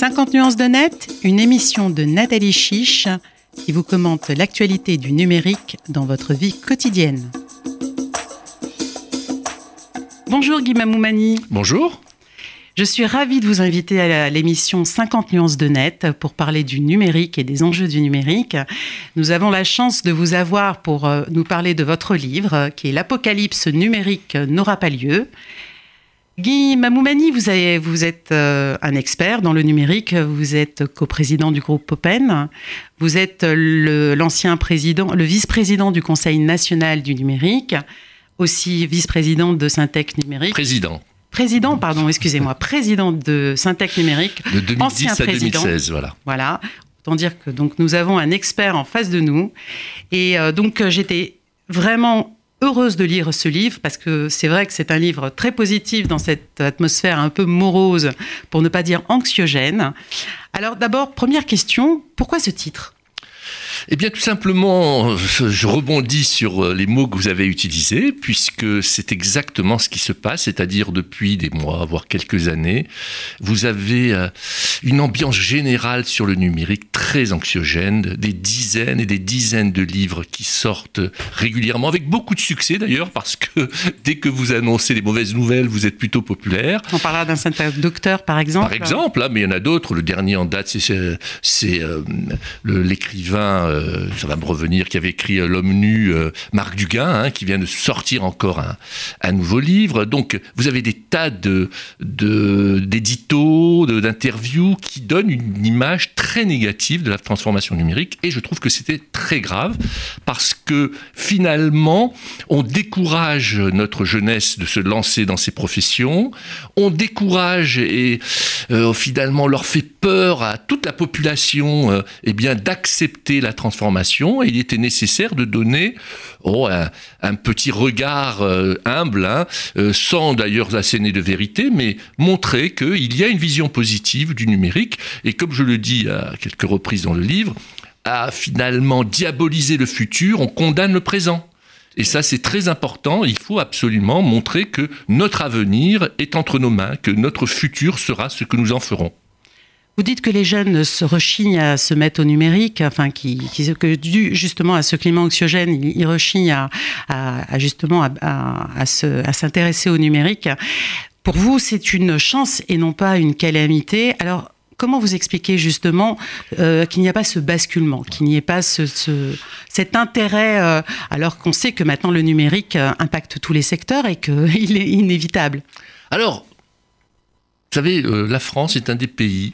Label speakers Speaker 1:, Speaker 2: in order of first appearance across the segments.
Speaker 1: 50 nuances de net, une émission de Nathalie Chiche qui vous commente l'actualité du numérique dans votre vie quotidienne. Bonjour Guy Mamoumani.
Speaker 2: Bonjour.
Speaker 1: Je suis ravie de vous inviter à l'émission 50 nuances de net pour parler du numérique et des enjeux du numérique. Nous avons la chance de vous avoir pour euh, nous parler de votre livre qui est L'apocalypse numérique n'aura pas lieu. Guy Mamoumani, vous, vous êtes euh, un expert dans le numérique, vous êtes coprésident du groupe Open, vous êtes l'ancien président, le vice-président du Conseil national du numérique, aussi vice-président de Syntec Numérique.
Speaker 2: Président.
Speaker 1: Président, pardon, excusez-moi, président de Syntec Numérique.
Speaker 2: De 2010 à 2016, voilà.
Speaker 1: Voilà. Autant dire que donc nous avons un expert en face de nous. Et euh, donc j'étais vraiment heureuse de lire ce livre parce que c'est vrai que c'est un livre très positif dans cette atmosphère un peu morose, pour ne pas dire anxiogène. Alors d'abord, première question, pourquoi ce titre?
Speaker 2: Eh bien, tout simplement, je rebondis sur euh, les mots que vous avez utilisés, puisque c'est exactement ce qui se passe, c'est-à-dire depuis des mois, voire quelques années, vous avez euh, une ambiance générale sur le numérique très anxiogène, des dizaines et des dizaines de livres qui sortent régulièrement, avec beaucoup de succès d'ailleurs, parce que dès que vous annoncez les mauvaises nouvelles, vous êtes plutôt populaire.
Speaker 1: On parlera d'un certain docteur, par exemple.
Speaker 2: Par exemple, mais il y en a d'autres. Le dernier en date, c'est euh, l'écrivain euh, ça va me revenir, qui avait écrit euh, L'homme nu, euh, Marc Duguin, hein, qui vient de sortir encore un, nouveau livre. Donc, vous avez des tas d'éditos, d'interviews qui donnent une image très négative de la transformation numérique. Et je trouve que c'était très grave parce que finalement, on décourage notre jeunesse de se lancer dans ces professions. On décourage et finalement leur fait peur à toute la population eh d'accepter la transformation et il était nécessaire de donner oh, un, petit regard euh, humble, hein, euh, sans d'ailleurs asséner de vérité, mais montrer qu'il y a une vision positive du numérique et comme je le dis à quelques reprises dans le livre, à finalement diaboliser le futur, on condamne le présent. Et ça, c'est très important. Il faut absolument montrer que notre avenir est entre nos mains, que notre futur sera ce que nous en ferons.
Speaker 1: Vous dites que les jeunes se rechignent à se mettre au numérique, enfin, qui, que dû justement à ce climat anxiogène, ils rechignent à, justement à, s'intéresser au numérique. Pour vous, c'est une chance et non pas une calamité. Alors, comment vous expliquez justement euh, qu'il n'y a pas ce basculement, qu'il n'y ait pas ce, cet intérêt, euh, alors qu'on sait que maintenant le numérique euh, impacte tous les secteurs et qu'il est inévitable?
Speaker 2: Alors, vous savez, la France est un des pays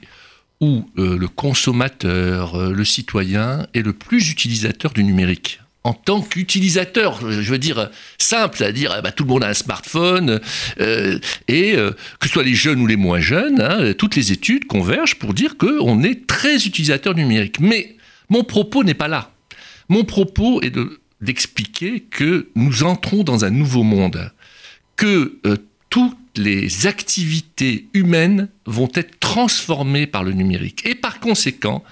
Speaker 2: où euh, le consommateur, euh, le citoyen est le plus utilisateur du numérique en tant qu'utilisateur, je veux dire simple, c'est-à-dire eh ben, tout le monde a un smartphone, euh, et que ce soit les jeunes ou les moins jeunes, hein, toutes les études convergent pour dire qu'on est très utilisateur numérique. Mais mon propos n'est pas là. Mon propos est d'expliquer que nous entrons dans un nouveau monde, que tout les activités humaines vont être transformées par le numérique. Et par conséquent,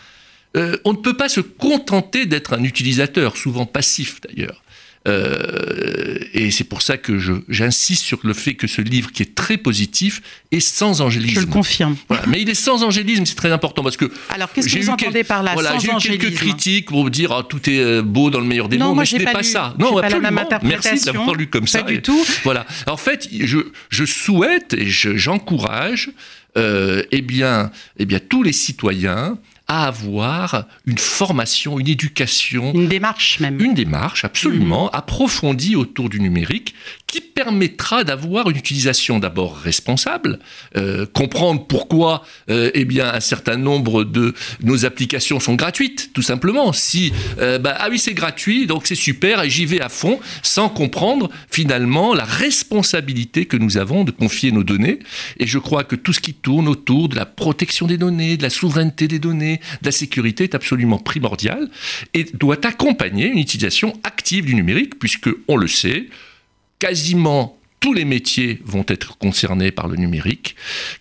Speaker 2: euh, on ne peut pas se contenter d'être un utilisateur, souvent passif d'ailleurs. Euh, et c'est pour ça que j'insiste sur le fait que ce livre, qui est très positif, est sans angélisme.
Speaker 1: Je le confirme.
Speaker 2: mais il est sans angélisme, c'est très important parce que.
Speaker 1: Alors, qu'est-ce que vous entendez par là
Speaker 2: voilà, J'ai eu quelques critiques pour dire ah, tout est euh, beau dans le meilleur des mondes, mais ce n'est pas, ça.
Speaker 1: Non, absolument. Pas
Speaker 2: Merci d'avoir lu comme
Speaker 1: ça.
Speaker 2: Pas
Speaker 1: du tout.
Speaker 2: Voilà. En fait, je, je souhaite et j'encourage euh, eh bien, eh bien, tous les citoyens à avoir une formation, une éducation.
Speaker 1: Une démarche même.
Speaker 2: Une démarche absolument mmh. approfondie autour du numérique permettra d'avoir une utilisation d'abord responsable, euh, comprendre pourquoi euh, eh bien, un certain nombre de nos applications sont gratuites, tout simplement. Si, euh, bah, ah oui, c'est gratuit, donc c'est super, et j'y vais à fond, sans comprendre finalement la responsabilité que nous avons de confier nos données. Et je crois que tout ce qui tourne autour de la protection des données, de la souveraineté des données, de la sécurité est absolument primordial et doit accompagner une utilisation active du numérique, puisque, on le sait, quasiment tous les métiers vont être concernés par le numérique.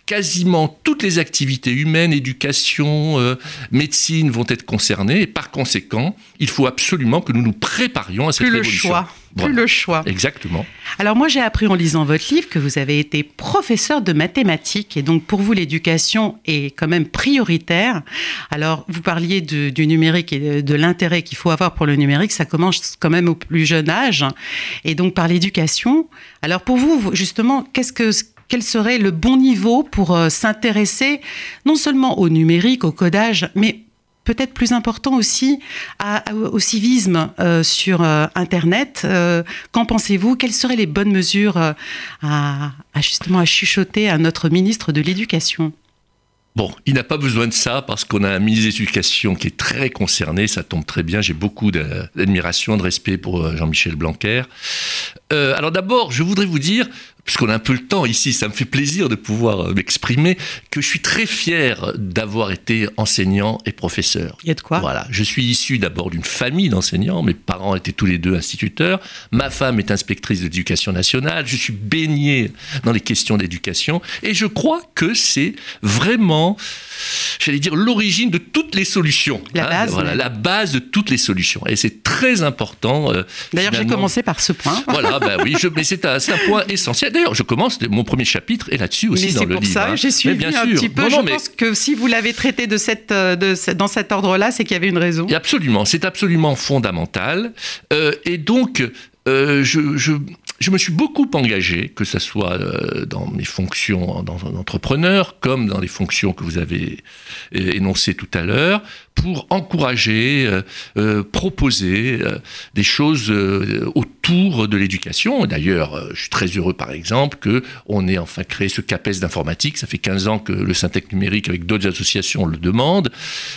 Speaker 2: Quasiment toutes les activités humaines, éducation, euh, médecine vont être concernées. Et par conséquent, il faut absolument que nous nous préparions à cette
Speaker 1: plus
Speaker 2: révolution.
Speaker 1: Le choix. Plus le choix.
Speaker 2: Exactement.
Speaker 1: Alors moi j'ai appris en lisant votre livre que vous avez été professeur de mathématiques et donc pour vous l'éducation est quand même prioritaire. Alors vous parliez du numérique et de, l'intérêt qu'il faut avoir pour le numérique, ça commence quand même au plus jeune âge et donc par l'éducation. Alors pour vous justement, qu'est-ce que quel serait le bon niveau pour euh, s'intéresser non seulement au numérique, au codage, mais peut-être plus important aussi au civisme euh, sur euh, Internet. Euh, qu'en pensez-vous? Quelles seraient les bonnes mesures à, justement à chuchoter à notre ministre de l'Éducation?
Speaker 2: Bon, il n'a pas besoin de ça parce qu'on a un ministre de l'Éducation qui est très concerné, ça tombe très bien, j'ai beaucoup d'admiration, de respect pour Jean-Michel Blanquer. alors d'abord, je voudrais vous dire, puisqu'on a un peu le temps ici, ça me fait plaisir de pouvoir euh, m'exprimer, que je suis très fier d'avoir été enseignant et professeur.
Speaker 1: Il y a de quoi?
Speaker 2: Voilà, je suis issu d'abord d'une famille d'enseignants, mes parents étaient tous les deux instituteurs, ma femme est inspectrice de l'éducation nationale, je suis baigné dans les questions d'éducation, et je crois que c'est vraiment, j'allais dire, l'origine de toutes les solutions.
Speaker 1: La hein, base.
Speaker 2: Voilà, la base de toutes les solutions. Et c'est très important.
Speaker 1: Euh, D'ailleurs, j'ai commencé par ce point.
Speaker 2: Voilà, ben oui, je, mais c'est un, un point essentiel. D'ailleurs, je commence, mon premier chapitre est là-dessus aussi dans le livre. C'est pour
Speaker 1: ça, hein. j'ai suivi bien un petit peu. je pense que si vous l'avez traité de cette, euh, de, dans cet ordre-là, c'est qu'il y avait une raison.
Speaker 2: absolument, c'est absolument fondamental. Euh, et donc, euh, je, je, je, me suis beaucoup engagé, que ce soit dans mes fonctions d'entrepreneur, comme dans les fonctions que vous avez énoncées tout à l'heure, pour encourager, euh, euh, proposer euh, des choses autour de l'éducation. D'ailleurs, je suis très heureux, par exemple, que on ait enfin créé ce CAPES d'informatique. Ça fait 15 ans que le Syntec numérique, avec d'autres associations, le demande.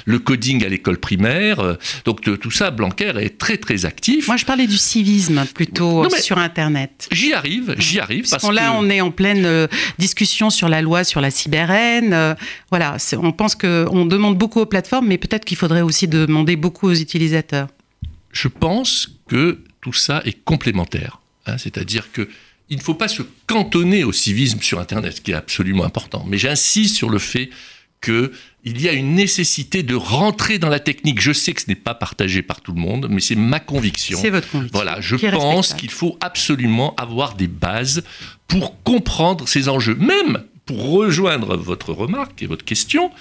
Speaker 2: Le coding à l'école primaire. Donc, tout ça, Blanquer est très, très actif.
Speaker 1: Moi, je parlais du civisme plutôt sur Internet.
Speaker 2: J'y arrive, j'y arrive.
Speaker 1: Parce, que là, on est en pleine discussion sur la loi sur la cyberhaine. voilà, on pense qu'on demande beaucoup aux plateformes, mais peut-être qu'il faudrait aussi demander beaucoup aux utilisateurs
Speaker 2: Je pense que tout ça est complémentaire. Hein, c'est-à-dire que il ne faut pas se cantonner au civisme sur Internet, ce qui est absolument important. Mais j'insiste sur le fait qu'il y a une nécessité de rentrer dans la technique. Je sais que ce n'est pas partagé par tout le monde, mais c'est ma conviction.
Speaker 1: C'est votre conviction.
Speaker 2: Voilà, je pense qu'il faut absolument avoir des bases pour comprendre ces enjeux. Même pour rejoindre votre remarque et votre question,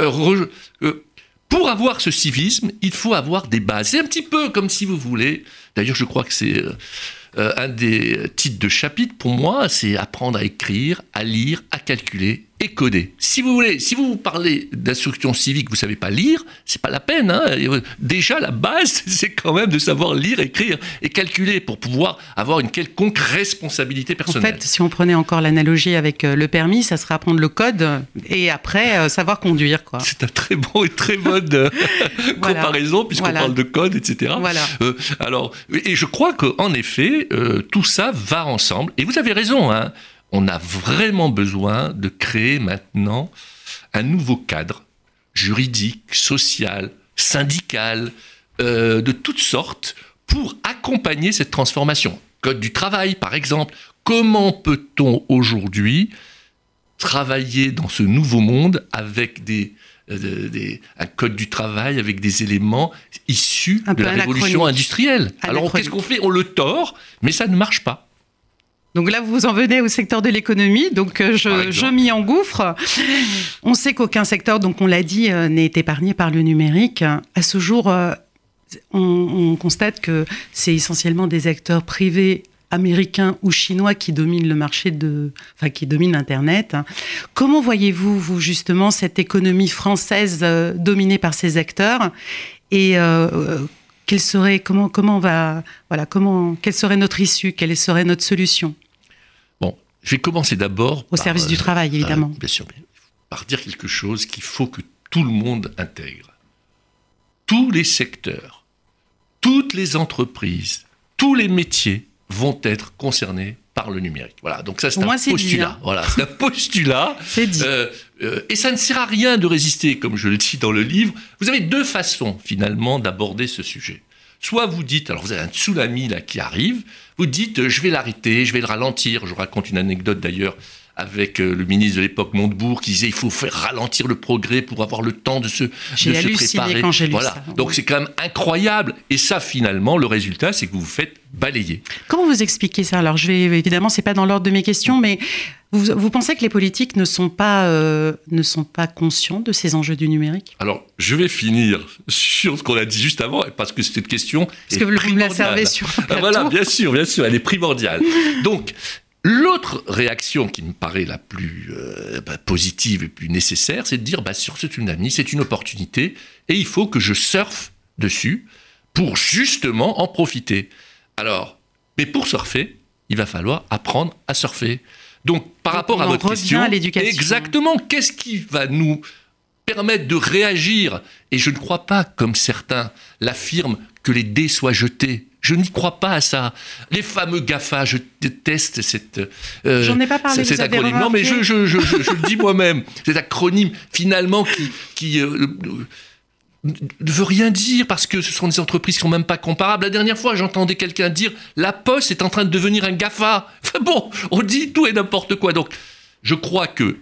Speaker 2: euh, euh, pour avoir ce civisme, il faut avoir des bases. C'est un petit peu comme si vous voulez, d'ailleurs je crois que c'est euh, euh, un des titres de chapitre pour moi, c'est apprendre à écrire, à lire, à calculer et coder. Si vous voulez, si vous vous parlez d'instruction civique, vous savez pas lire, c'est pas la peine. Hein. Euh, déjà, la base, c'est quand même de savoir lire, écrire et calculer pour pouvoir avoir une quelconque responsabilité personnelle.
Speaker 1: En fait, si on prenait encore l'analogie avec euh, le permis, ça serait apprendre le code et après savoir conduire. Quoi.
Speaker 2: C'est un très bon et très bonne comparaison puisqu'on parle de code, etc.
Speaker 1: Voilà.
Speaker 2: alors, et je crois qu'en effet, euh, tout ça va ensemble. Et vous avez raison, hein. On a vraiment besoin de créer maintenant un nouveau cadre juridique, social, syndical, euh, de toutes sortes, pour accompagner cette transformation. Code du travail, par exemple. Comment peut-on aujourd'hui travailler dans ce nouveau monde avec des, euh, un code du travail avec des éléments issus de la révolution industrielle? Alors qu'est-ce qu'on fait? On le tord, mais ça ne marche pas.
Speaker 1: Donc là, vous en venez au secteur de l'économie, donc euh, je, je m'y engouffre. On sait qu'aucun secteur, donc on l'a dit, euh, n'est épargné par le numérique. À ce jour, on, on constate que c'est essentiellement des acteurs privés américains ou chinois qui dominent le marché de, enfin qui dominent Internet. Comment voyez-vous, vous justement, cette économie française euh, dominée par ces acteurs? Et euh, euh, quelle serait, comment, comment on va, voilà, comment, quelle serait notre issue, quelle serait notre solution?
Speaker 2: Bon, je vais commencer d'abord
Speaker 1: au service du travail, évidemment.
Speaker 2: bien sûr, par dire quelque chose qu'il faut que tout le monde intègre. Tous les secteurs, toutes les entreprises, tous les métiers vont être concernés par le numérique. Voilà, donc ça c'est un postulat. Voilà, c'est un postulat.
Speaker 1: c'est dit.
Speaker 2: Euh, euh, et ça ne sert à rien de résister, comme je le dis dans le livre. Vous avez deux façons finalement d'aborder ce sujet. Soit vous dites, alors vous avez un tsunami là qui arrive, vous dites, euh, je vais l'arrêter, je vais le ralentir. Je raconte une anecdote d'ailleurs avec euh, le ministre de l'époque Montebourg qui disait il faut faire ralentir le progrès pour avoir le temps de se, de se préparer.
Speaker 1: quand lu
Speaker 2: voilà.
Speaker 1: ça.
Speaker 2: Donc c'est quand même incroyable. Et ça, finalement, le résultat, c'est que vous vous faites balayer.
Speaker 1: Comment vous expliquez ça? Alors, je vais évidemment, c'est pas dans l'ordre de mes questions, mais vous, vous pensez que les politiques ne sont pas euh, ne sont pas conscients de ces enjeux du numérique?
Speaker 2: Alors, je vais finir sur ce qu'on a dit juste avant, parce que cette question
Speaker 1: Parce
Speaker 2: est
Speaker 1: que vous me la
Speaker 2: primordiale.
Speaker 1: servez sur le
Speaker 2: Ah,
Speaker 1: plateau.
Speaker 2: Voilà, bien sûr, bien sûr, elle est primordiale. Donc, l'autre réaction qui me paraît la plus euh, bah, positive et plus nécessaire, c'est de dire, bah, sur ce tsunami, c'est une opportunité, et il faut que je surfe dessus pour justement en profiter. Alors, mais pour surfer, il va falloir apprendre à surfer. Donc, par
Speaker 1: Donc,
Speaker 2: rapport à votre question,
Speaker 1: à l'éducation.
Speaker 2: exactement, qu'est-ce qui va nous permettre de réagir? Et je ne crois pas, comme certains l'affirment, que les dés soient jetés. Je n'y crois pas à ça. Les fameux GAFA, je déteste cette. euh,
Speaker 1: J'en ai pas parlé,
Speaker 2: cet acronyme. Non, mais je,
Speaker 1: remarqué
Speaker 2: je, je, je- je le dis moi-même. Cet acronyme, finalement, qui, qui euh, ne veut rien dire parce que ce sont des entreprises qui sont même pas comparables. La dernière fois, j'entendais quelqu'un dire la Poste est en train de devenir un GAFA. Enfin bon, on dit tout et n'importe quoi. Donc, je crois que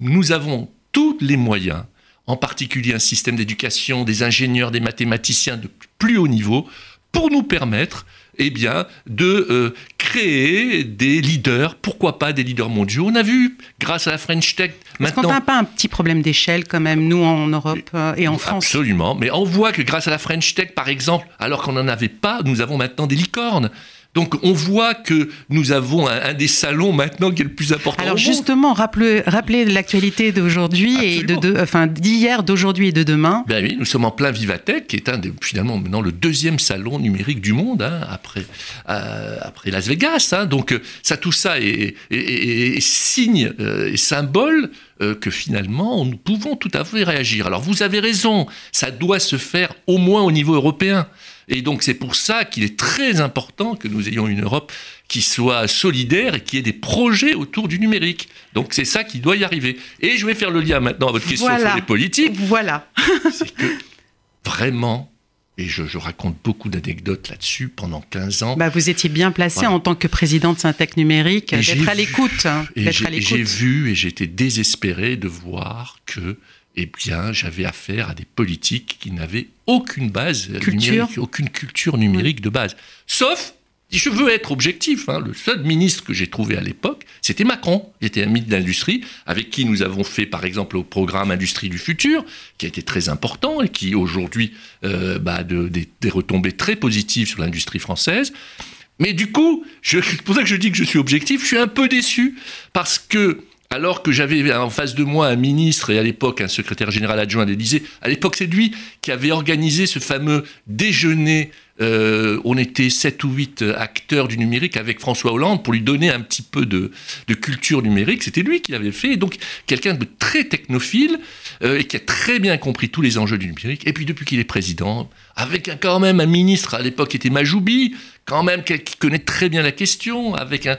Speaker 2: nous avons tous les moyens, en particulier un système d'éducation, des ingénieurs, des mathématiciens de plus haut niveau, pour nous permettre eh bien, de euh, créer des leaders, pourquoi pas des leaders mondiaux. On a vu, grâce à la French Tech,
Speaker 1: Est-ce qu'on
Speaker 2: maintenant...
Speaker 1: n'a pas un petit problème d'échelle quand même, nous en Europe euh, et en France?
Speaker 2: Absolument. Mais on voit que grâce à la French Tech, par exemple, alors qu'on n'en avait pas, nous avons maintenant des licornes. Donc on voit que nous avons un, un des salons maintenant qui est le plus important.
Speaker 1: Alors
Speaker 2: au monde.
Speaker 1: justement, rappelez, rappelez l'actualité d'aujourd'hui et de, de- enfin d'hier, d'aujourd'hui et de demain.
Speaker 2: Ben oui, nous sommes en plein Vivatech, qui est un des, finalement maintenant le deuxième salon numérique du monde, hein, après, euh, après Las Vegas. hein. donc euh, ça, tout ça est, est- est- est signe euh, et symbole euh, que finalement nous pouvons tout à fait réagir. Alors vous avez raison, ça doit se faire au moins au niveau européen. Et donc c'est pour ça qu'il est très important que nous ayons une Europe qui soit solidaire et qui ait des projets autour du numérique. Donc c'est ça qui doit y arriver. Et je vais faire le lien maintenant à votre question
Speaker 1: Voilà.
Speaker 2: sur les politiques
Speaker 1: Voilà.
Speaker 2: c'est que vraiment, et je, je raconte beaucoup d'anecdotes là-dessus pendant 15 ans,
Speaker 1: Bah, vous étiez bien placé
Speaker 2: Voilà.
Speaker 1: en tant que président de Syntec Numérique,
Speaker 2: j'ai
Speaker 1: d'être à l'écoute. hein,
Speaker 2: et j'ai vu et j'étais désespéré de voir que eh bien, j'avais affaire à des politiques qui n'avaient aucune base
Speaker 1: Culture.
Speaker 2: numérique, aucune culture numérique de base. Sauf, si je veux être objectif, hein, le seul ministre que j'ai trouvé à l'époque, c'était Macron. Il était un ministre de l'Industrie, avec qui nous avons fait, par exemple, au programme Industrie du futur, qui a été très important et qui, aujourd'hui, euh, bah, de- des, des retombées très positives sur l'industrie française. Mais du coup, c'est pour ça que je dis que je suis objectif, je suis un peu déçu, parce que alors que j'avais en face de moi un ministre et à l'époque un secrétaire général adjoint à l'Élysée, à l'époque c'est lui qui avait organisé ce fameux déjeuner, euh, on était sept ou huit acteurs du numérique avec François Hollande pour lui donner un petit peu de, culture numérique, c'était lui qui l'avait fait, et donc quelqu'un de très technophile euh, et qui a très bien compris tous les enjeux du numérique, et puis depuis qu'il est président, avec un- quand même un ministre, à l'époque qui était Majoubi, quand même qui connaît très bien la question, avec un,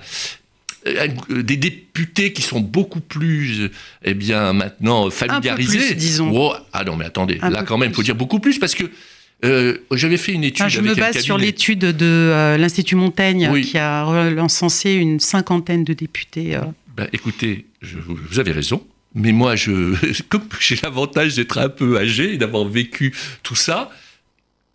Speaker 2: des députés qui sont beaucoup plus, euh, eh bien, maintenant familiarisés.
Speaker 1: plus, disons.
Speaker 2: Oh, ah non, mais attendez,
Speaker 1: Un
Speaker 2: là quand même, il faut dire beaucoup plus parce que euh, j'avais fait une étude
Speaker 1: je
Speaker 2: avec
Speaker 1: me base sur l'étude de euh, l'Institut Montaigne
Speaker 2: Oui.
Speaker 1: qui a recensé une cinquantaine de députés. euh.
Speaker 2: Ben, écoutez, je- vous avez raison. Mais moi, je, comme j'ai l'avantage d'être un peu âgé et d'avoir vécu tout ça,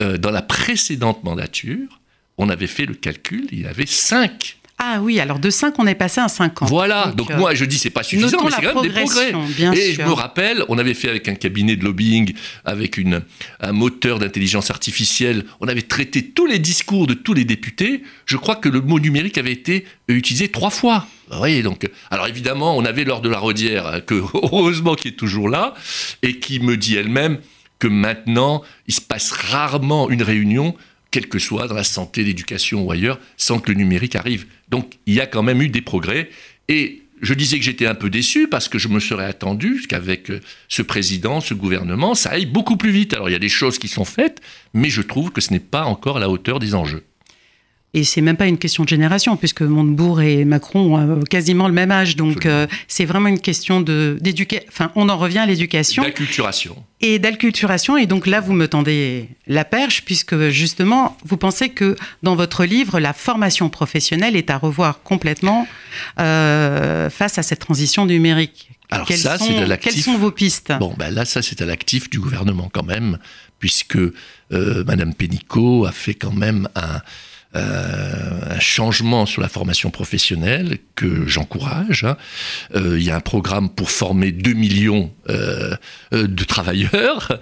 Speaker 2: euh, dans la précédente mandature, on avait fait le calcul, il y avait cinq
Speaker 1: Ah oui, alors de 5, on est passé à 50.
Speaker 2: Voilà, donc,
Speaker 1: euh,
Speaker 2: moi je dis c'est pas suffisant, mais c'est quand même des progrès.
Speaker 1: bien
Speaker 2: Et
Speaker 1: sûr.
Speaker 2: je me rappelle, on avait fait avec un cabinet de lobbying, avec une, un moteur d'intelligence artificielle, on avait traité tous les discours de tous les députés. Je crois que le mot numérique avait été utilisé trois fois. Vous voyez, donc, alors évidemment, on avait lors de la Rodière, euh, que heureusement qui est toujours là, et qui me dit elle-même que maintenant, il se passe rarement une réunion quel que soit dans la santé, l'éducation ou ailleurs, sans que le numérique arrive. Donc il y a quand même eu des progrès. Et je disais que j'étais un peu déçu parce que je me serais attendu qu'avec euh, ce président, ce gouvernement, ça aille beaucoup plus vite. Alors il y a des choses qui sont faites, mais je trouve que ce n'est pas encore à la hauteur des enjeux.
Speaker 1: Et c'est même pas une question de génération, puisque Montebourg et Macron ont euh, quasiment le même âge. Donc, euh, c'est vraiment une question d'éducation. Enfin, on en revient à l'éducation.
Speaker 2: D'acculturation.
Speaker 1: Et d'acculturation. Et donc là, vous me tendez la perche, puisque justement, vous pensez que dans votre livre, la formation professionnelle est à revoir complètement euh, face à cette transition numérique.
Speaker 2: Alors ça, c'est à l'actif.
Speaker 1: Quelles sont vos pistes?
Speaker 2: Bon, ben là, ça, c'est à l'actif du gouvernement quand même, puisque Madame Pénicaud a fait quand même un euh, un changement sur la formation professionnelle que j'encourage. Hein. Euh, il y a un programme pour former 2 millions euh, de travailleurs.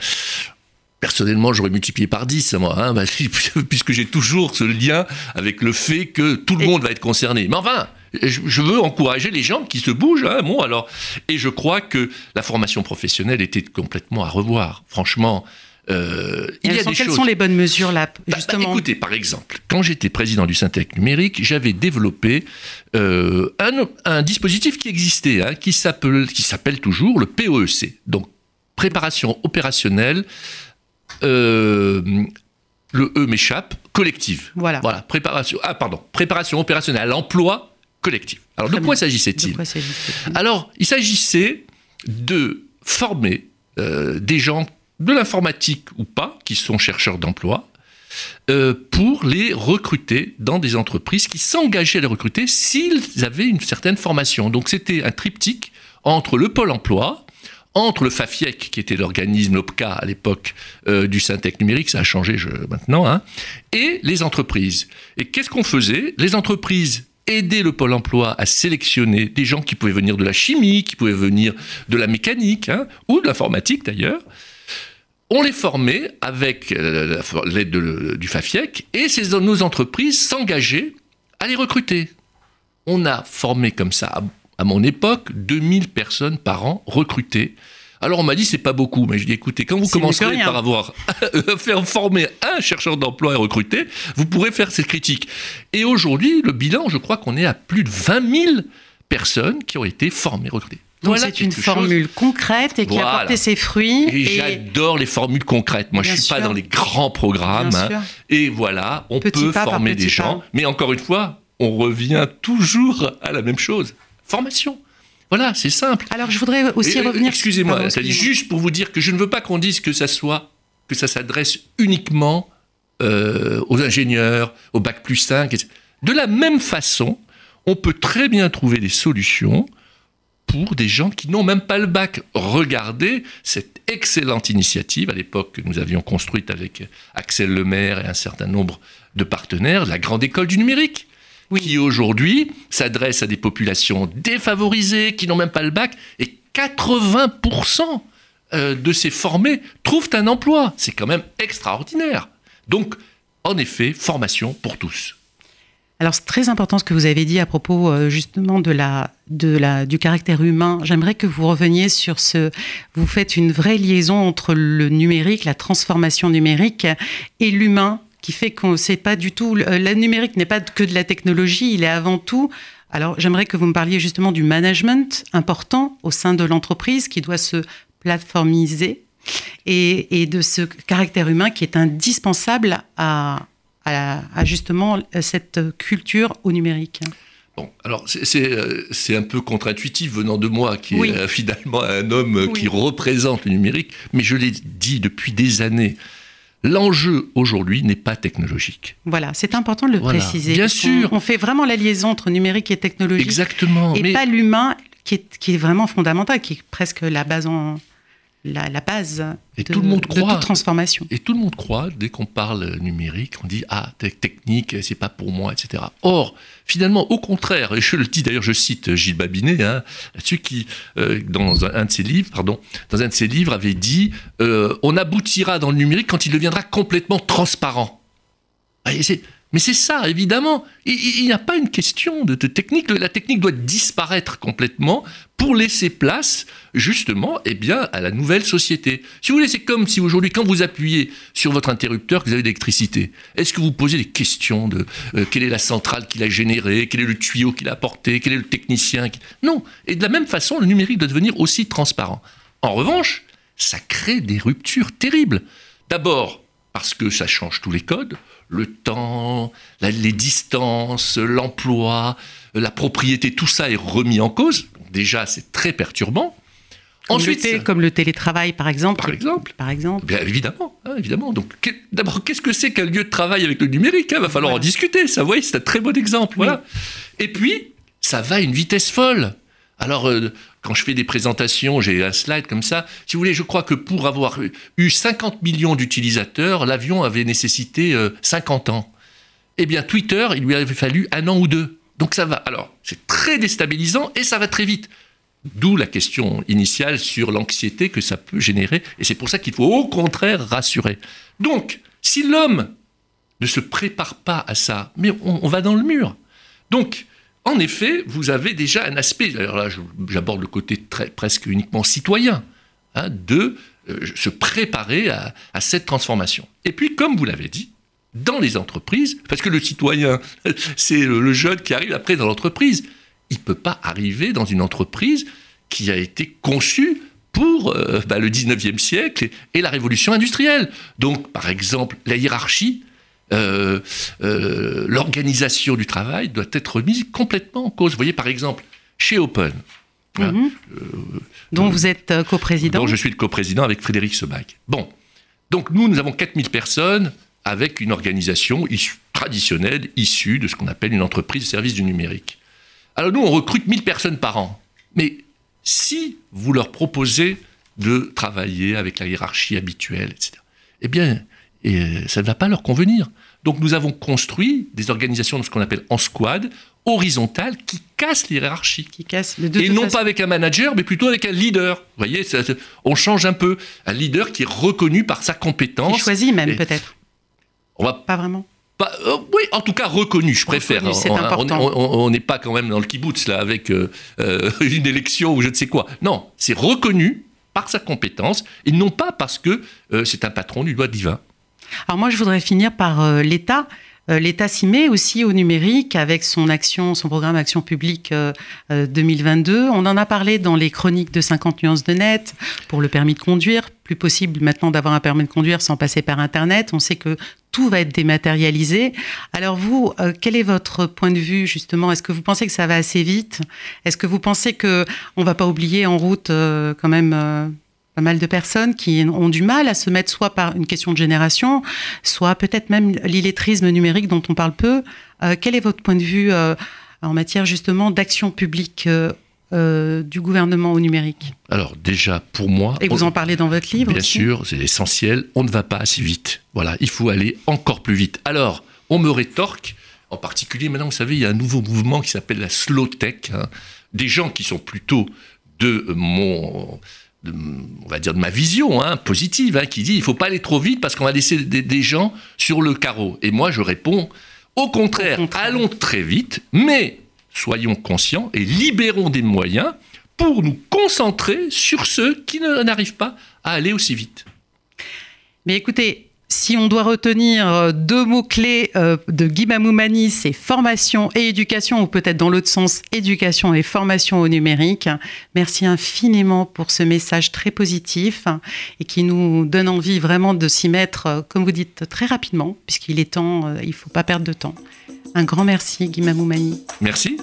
Speaker 2: Personnellement, j'aurais multiplié par 10, moi, hein, bah, puisque j'ai toujours ce lien avec le fait que tout le monde va être concerné. Mais enfin, je veux encourager les gens qui se bougent. Hein, bon, alors, et je crois que la formation professionnelle était complètement à revoir. Franchement,
Speaker 1: euh, des quelles sont les bonnes mesures là,
Speaker 2: bah, justement Écoutez, par exemple, quand j'étais président du Syntec numérique, j'avais développé euh, un, dispositif qui existait, hein, qui s'appelle toujours le POEC, donc préparation opérationnelle. Euh, le E m'échappe, collective.
Speaker 1: Voilà.
Speaker 2: Voilà, préparation. Ah, pardon, préparation opérationnelle à l'emploi collectif. Alors, de quoi s'agissait-il Alors, il s'agissait de former des gens de l'informatique ou pas, qui sont chercheurs d'emploi, euh, pour les recruter dans des entreprises qui s'engageaient à les recruter s'ils avaient une certaine formation. Donc c'était un triptyque entre le pôle emploi, entre le FAFIEC, qui était l'organisme, l'OPCA à l'époque euh, du Syntec numérique, ça a changé maintenant, hein, et les entreprises. Et qu'est-ce qu'on faisait? Les entreprises aidaient le pôle emploi à sélectionner des gens qui pouvaient venir de la chimie, qui pouvaient venir de la mécanique, hein, ou de l'informatique d'ailleurs, on les formait avec euh, l'aide du FAFIEC et nos entreprises s'engageaient à les recruter. On a formé comme ça, à mon époque, 2000 personnes par an recrutées. Alors on m'a dit c'est pas beaucoup, mais je dis écoutez, quand vous commencerez par avoir faire former un chercheur d'emploi et recruter, vous pourrez faire cette critique. Et aujourd'hui, le bilan, je crois qu'on est à plus de 20 000 personnes qui ont été formées, recrutées.
Speaker 1: Donc c'est une formule concrète et qui a porté ses fruits.
Speaker 2: Et, j'adore les formules concrètes. Moi, je suis pas dans les grands programmes. Hein. Et voilà, on peut former des gens. Mais encore une fois, on revient toujours à la même chose. Formation. Voilà, c'est simple.
Speaker 1: Alors, je voudrais aussi revenir.
Speaker 2: Excusez-moi, juste pour vous dire que je ne veux pas qu'on dise que ça soit, que ça s'adresse uniquement euh, aux ingénieurs, au bac plus 5. De la même façon, on peut très bien trouver des solutions pour des gens qui n'ont même pas le bac. Regardez cette excellente initiative à l'époque que nous avions construite avec Axel Lemaire et un certain nombre de partenaires, la Grande École du numérique. qui aujourd'hui s'adresse à des populations défavorisées, qui n'ont même pas le bac, et 80% euh, de ces formés trouvent un emploi. C'est quand même extraordinaire. Donc, en effet, formation pour tous.
Speaker 1: Alors c'est très important ce que vous avez dit à propos euh, justement de la, de la, du caractère humain. J'aimerais que vous reveniez sur ce... Vous faites une vraie liaison entre le numérique, la transformation numérique et l'humain qui fait qu'on ne sait pas du tout... Le numérique n'est pas que de la technologie, il est avant tout... Alors j'aimerais que vous me parliez justement du management important au sein de l'entreprise qui doit se plateformiser et, et de ce caractère humain qui est indispensable à, à, justement cette culture au numérique
Speaker 2: Bon, alors euh, c'est un peu contre-intuitif venant de moi, qui est euh, finalement un homme qui représente le numérique, mais je l'ai dit depuis des années. L'enjeu aujourd'hui n'est pas technologique.
Speaker 1: Voilà, c'est important de le préciser.
Speaker 2: Bien sûr.
Speaker 1: On, fait vraiment la liaison entre numérique et technologie.
Speaker 2: Exactement.
Speaker 1: Et pas l'humain qui est, qui est, vraiment fondamental, qui est presque la base en, la, base et de, tout le monde croit, toute transformation.
Speaker 2: Et tout le monde croit, dès qu'on parle numérique, on dit Ah, technique, c'est pas pour moi, etc. Or, finalement, au contraire, et je le dis d'ailleurs, je cite Gilles Babinet, hein, là-dessus, qui, euh, dans un, de ses livres, pardon, dans un de ses livres, avait dit euh, On aboutira dans le numérique quand il deviendra complètement transparent. Ah, mais c'est ça, évidemment. Il n'y a pas une question de, technique. La technique doit disparaître complètement pour laisser place, justement, eh bien, à la nouvelle société. Si vous voulez, c'est comme si aujourd'hui, quand vous appuyez sur votre interrupteur, vous avez de l'électricité, est-ce que vous posez des questions de euh, quelle est la centrale qui l'a générée, quel est le tuyau qui l'a apporté, quel est le technicien Non. Et de la même façon, le numérique doit devenir aussi transparent. En revanche, ça crée des ruptures terribles. D'abord, parce que ça change tous les codes, le temps, les distances, l'emploi, la propriété, tout ça est remis en cause. Déjà, c'est très perturbant.
Speaker 1: Ensuite, comme le télétravail, par exemple.
Speaker 2: Par exemple.
Speaker 1: Par exemple.
Speaker 2: Bien évidemment, hein, évidemment. Donc, d'abord, qu'est-ce que c'est qu'un lieu de travail avec le numérique Il hein? va falloir en discuter. Ça, vous voyez, c'est un très bon exemple. Voilà. Et puis, ça va à une vitesse folle. Alors, euh, quand je fais des présentations, j'ai un slide comme ça. Si vous voulez, je crois que pour avoir eu 50 millions d'utilisateurs, l'avion avait nécessité 50 euh, ans. Eh bien, Twitter, il lui avait fallu un an ou deux. Donc ça va. Alors, c'est très déstabilisant et ça va très vite. D'où la question initiale sur l'anxiété que ça peut générer. Et c'est pour ça qu'il faut au contraire rassurer. Donc, si l'homme ne se prépare pas à ça, mais on, va dans le mur. Donc, en effet, vous avez déjà un aspect, alors là j'aborde le côté presque uniquement citoyen, hein, de euh, se préparer à, à cette transformation. Et puis, comme vous l'avez dit, dans les entreprises, parce que le citoyen, c'est le jeune qui arrive après dans l'entreprise, il ne peut pas arriver dans une entreprise qui a été conçue pour euh, bah, le 19e siècle et, la révolution industrielle. Donc, par exemple, la hiérarchie, euh, euh, l'organisation du travail doit être remise complètement en cause. Vous voyez, par exemple, chez Open,
Speaker 1: hein, mhm. dont vous êtes coprésident.
Speaker 2: Dont je suis le coprésident avec Frédéric Sebag. Bon, donc nous, nous avons 4000 personnes avec une organisation traditionnelle issue de ce qu'on appelle une entreprise de service du numérique. Alors nous, on recrute 1000 personnes par an. Mais si vous leur proposez de travailler avec la hiérarchie habituelle, etc., eh bien, ça ne va pas leur convenir. Donc nous avons construit des organisations de ce qu'on appelle en squad, horizontales, qui cassent les hiérarchies.
Speaker 1: Qui cassent
Speaker 2: Et non pas avec un manager, mais plutôt avec un leader. Vous voyez, on change un peu. Un leader qui est reconnu par sa compétence.
Speaker 1: Qui choisit même, peut-être.
Speaker 2: On va
Speaker 1: pas vraiment.
Speaker 2: Euh, oui, en tout cas reconnu, je préfère.
Speaker 1: on
Speaker 2: n'est pas quand même dans le kibbutz là avec euh, euh, une élection ou je ne sais quoi. Non, c'est reconnu par sa compétence et non pas parce que c'est un patron du doigt divin.
Speaker 1: Alors moi, je voudrais finir par l'État. L'État s'y met aussi au numérique avec son action, son programme Action publique 2022. On en a parlé dans les chroniques de 50 nuances de net pour le permis de conduire. Plus possible maintenant d'avoir un permis de conduire sans passer par Internet. On sait que tout va être dématérialisé. Alors vous, euh, quel est votre point de vue justement? Est-ce que vous pensez que ça va assez vite? Est-ce que vous pensez que on va pas oublier en route euh, quand même euh, pas mal de personnes qui ont du mal à se mettre soit par une question de génération, soit peut-être même l'illettrisme numérique dont on parle peu. quel est votre point de vue en matière justement d'action publique euh, du gouvernement au numérique?
Speaker 2: Alors déjà, pour moi...
Speaker 1: Et vous en parlez dans votre livre
Speaker 2: Bien sûr, c'est essentiel, on ne va pas assez vite. Voilà, il faut aller encore plus vite. Alors, on me rétorque, en particulier maintenant, vous savez, il y a un nouveau mouvement qui s'appelle la slow tech, hein. des gens qui sont plutôt de mon... on va dire de ma vision hein, positive, hein, qui dit il faut pas aller trop vite parce qu'on va laisser des, gens sur le carreau. Et moi, je réponds au contraire, au contraire. allons très vite, mais soyons conscients et libérons des moyens pour nous concentrer sur ceux qui n'arrivent pas à aller aussi vite.
Speaker 1: Mais écoutez, si on doit retenir euh, deux mots-clés euh, de Guy Mamoumani, c'est formation et éducation, ou peut-être dans l'autre sens, éducation et formation au numérique. Merci infiniment pour ce message très positif et qui nous donne envie vraiment de s'y mettre, euh, comme vous dites, très rapidement, puisqu'il est temps, il ne faut pas perdre de temps. Un grand merci, Guy Mamoumani.
Speaker 2: Merci.